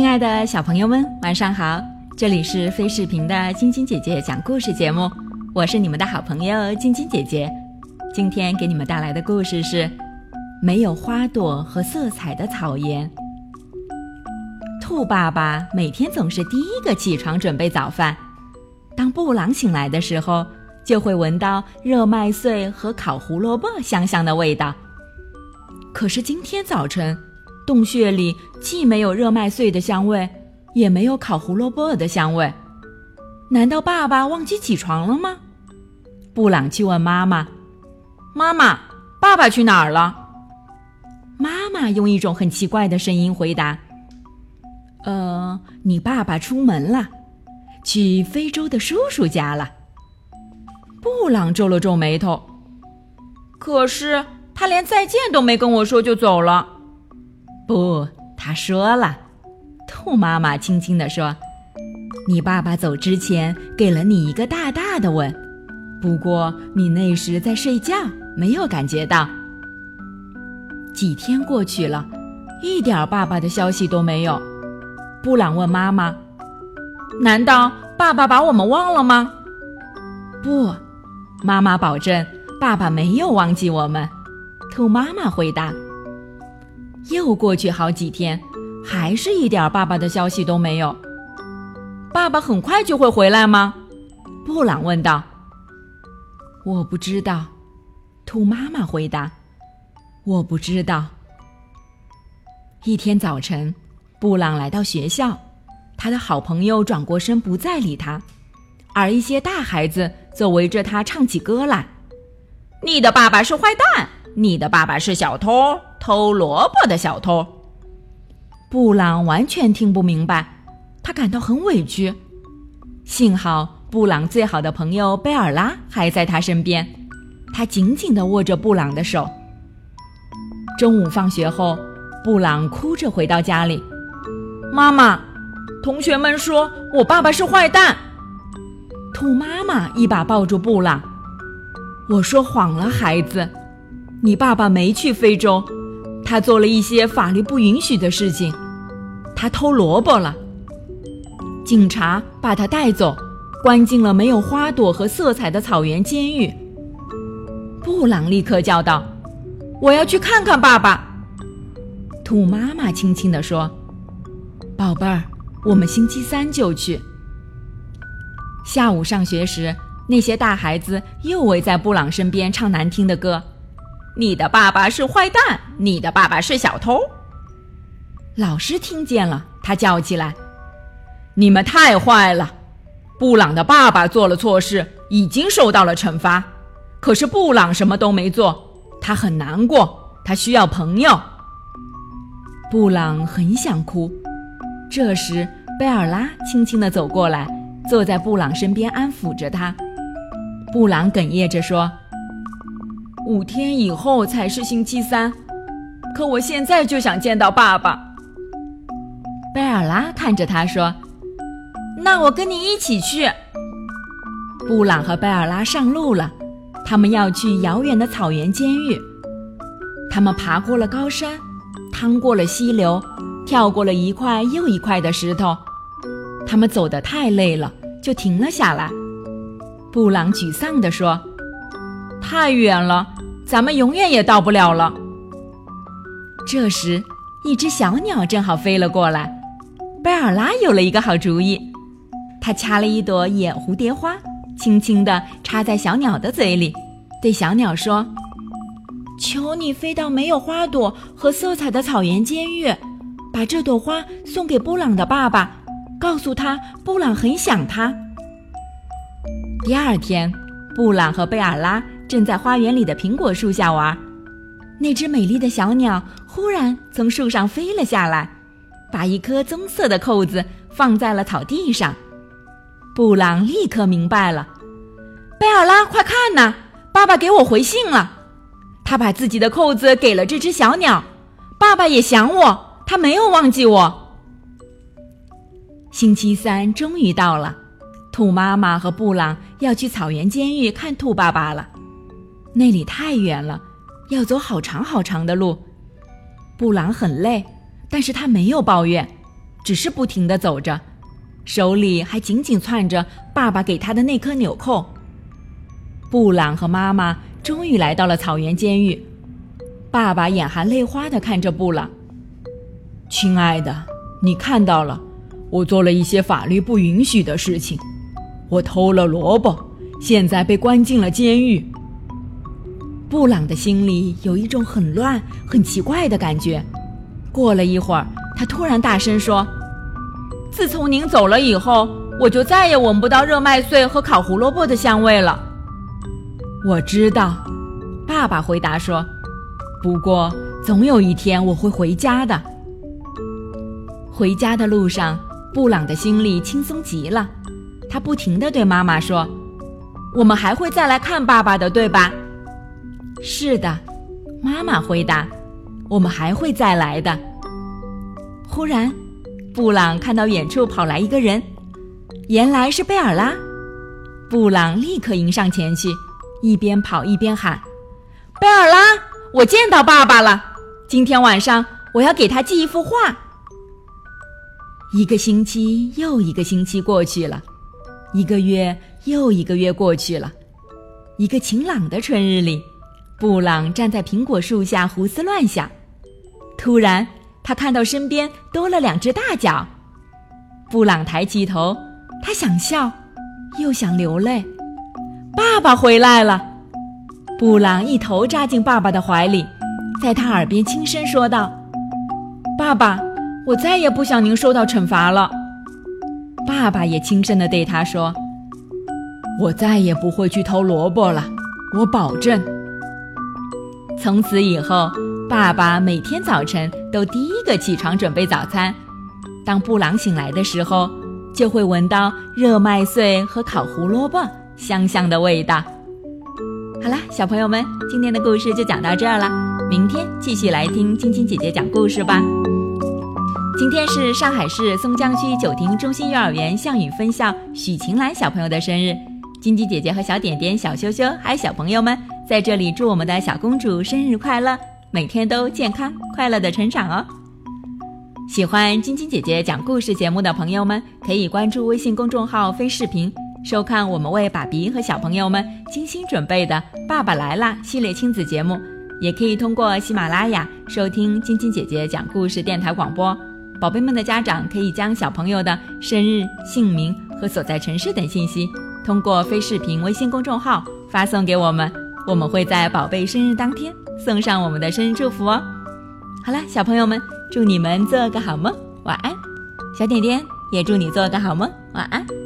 亲爱的小朋友们，晚上好！这里是飞视频的晶晶姐姐讲故事节目，我是你们的好朋友晶晶姐姐。今天给你们带来的故事是《没有花朵和色彩的草原》。兔爸爸每天总是第一个起床准备早饭，当布朗醒来的时候，就会闻到热麦穗和烤胡萝卜香香的味道。可是今天早晨，洞穴里既没有热麦穗的香味，也没有烤胡萝卜的香味。难道爸爸忘记起床了吗？布朗去问妈妈：“妈妈，爸爸去哪儿了？”妈妈用一种很奇怪的声音回答：“呃，你爸爸出门了，去非洲的叔叔家了。”布朗皱了皱眉头，可是他连再见都没跟我说就走了。不，他说了。兔妈妈轻轻地说：“你爸爸走之前给了你一个大大的吻，不过你那时在睡觉，没有感觉到。”几天过去了，一点爸爸的消息都没有。布朗问妈妈：“难道爸爸把我们忘了吗？”不，妈妈保证，爸爸没有忘记我们。兔妈妈回答。又过去好几天，还是一点爸爸的消息都没有。爸爸很快就会回来吗？布朗问道。我不知道，兔妈妈回答。我不知道。一天早晨，布朗来到学校，他的好朋友转过身不再理他，而一些大孩子则围着他唱起歌来：“你的爸爸是坏蛋，你的爸爸是小偷。”偷萝卜的小偷，布朗完全听不明白，他感到很委屈。幸好布朗最好的朋友贝尔拉还在他身边，他紧紧地握着布朗的手。中午放学后，布朗哭着回到家里：“妈妈，同学们说我爸爸是坏蛋。”兔妈妈一把抱住布朗：“我说谎了，孩子，你爸爸没去非洲。”他做了一些法律不允许的事情，他偷萝卜了。警察把他带走，关进了没有花朵和色彩的草原监狱。布朗立刻叫道：“我要去看看爸爸。”兔妈妈轻轻地说：“宝贝儿，我们星期三就去。”下午上学时，那些大孩子又围在布朗身边唱难听的歌。你的爸爸是坏蛋，你的爸爸是小偷。老师听见了，他叫起来：“你们太坏了！布朗的爸爸做了错事，已经受到了惩罚。可是布朗什么都没做，他很难过，他需要朋友。”布朗很想哭。这时，贝尔拉轻轻地走过来，坐在布朗身边，安抚着他。布朗哽咽着说。五天以后才是星期三，可我现在就想见到爸爸。贝尔拉看着他说：“那我跟你一起去。”布朗和贝尔拉上路了，他们要去遥远的草原监狱。他们爬过了高山，趟过了溪流，跳过了一块又一块的石头。他们走得太累了，就停了下来。布朗沮丧地说：“太远了。”咱们永远也到不了了。这时，一只小鸟正好飞了过来。贝尔拉有了一个好主意，他掐了一朵野蝴蝶花，轻轻地插在小鸟的嘴里，对小鸟说：“求你飞到没有花朵和色彩的草原监狱，把这朵花送给布朗的爸爸，告诉他布朗很想他。”第二天，布朗和贝尔拉。正在花园里的苹果树下玩，那只美丽的小鸟忽然从树上飞了下来，把一颗棕色的扣子放在了草地上。布朗立刻明白了：“贝尔拉，快看呐，爸爸给我回信了。他把自己的扣子给了这只小鸟。爸爸也想我，他没有忘记我。”星期三终于到了，兔妈妈和布朗要去草原监狱看兔爸爸了。那里太远了，要走好长好长的路。布朗很累，但是他没有抱怨。只是不停地走着，手里还紧紧攥着爸爸给他的那颗纽扣。布朗和妈妈终于来到了草原监狱，爸爸眼含泪花地看着布朗：“亲爱的，你看到了，我做了一些法律不允许的事情，我偷了萝卜，现在被关进了监狱。”布朗的心里有一种很乱、很奇怪的感觉。过了一会儿，他突然大声说：“自从您走了以后，我就再也闻不到热麦穗和烤胡萝卜的香味了。”我知道，爸爸回答说：“不过总有一天我会回家的。”回家的路上，布朗的心里轻松极了。他不停地对妈妈说：“我们还会再来看爸爸的，对吧？”“是的。”妈妈回答，“我们还会再来的。”忽然，布朗看到远处跑来一个人，原来是贝尔拉。布朗立刻迎上前去。一边跑一边喊：“贝尔拉，我见到爸爸了！今天晚上我要给他寄一幅画。”一个星期又一个星期过去了，一个月又一个月过去了。一个晴朗的春日里，布朗站在苹果树下胡思乱想。突然，他看到身边多了两只大脚。布朗抬起头，他想笑，又想流泪。爸爸回来了，布朗一头扎进爸爸的怀里，在他耳边轻声说道：“爸爸，我再也不想您受到惩罚了。”爸爸也轻声地对他说：“我再也不会去偷萝卜了，我保证。”从此以后，爸爸每天早晨都第一个起床准备早餐。当布朗醒来的时候，就会闻到热麦穗和烤胡萝卜。香香的味道。好了，小朋友们，今天的故事就讲到这儿了。明天继续来听晶晶姐姐讲故事吧。今天是上海市松江区九亭中心幼儿园向宇分校许晴岚小朋友的生日，晶晶姐姐和小点点、小羞羞还有小朋友们在这里祝我们的小公主生日快乐，每天都健康快乐的成长哦。喜欢晶晶姐姐讲故事节目的朋友们，可以关注微信公众号“飞视频”。收看我们为爸比和小朋友们精心准备的《爸爸来啦》系列亲子节目，也可以通过喜马拉雅收听晶晶姐姐讲故事电台广播。宝贝们的家长可以将小朋友的生日、姓名和所在城市等信息，通过非视频微信公众号发送给我们，我们会在宝贝生日当天送上我们的生日祝福哦。好了，小朋友们，祝你们做个好梦，晚安。小点点也祝你做个好梦，晚安。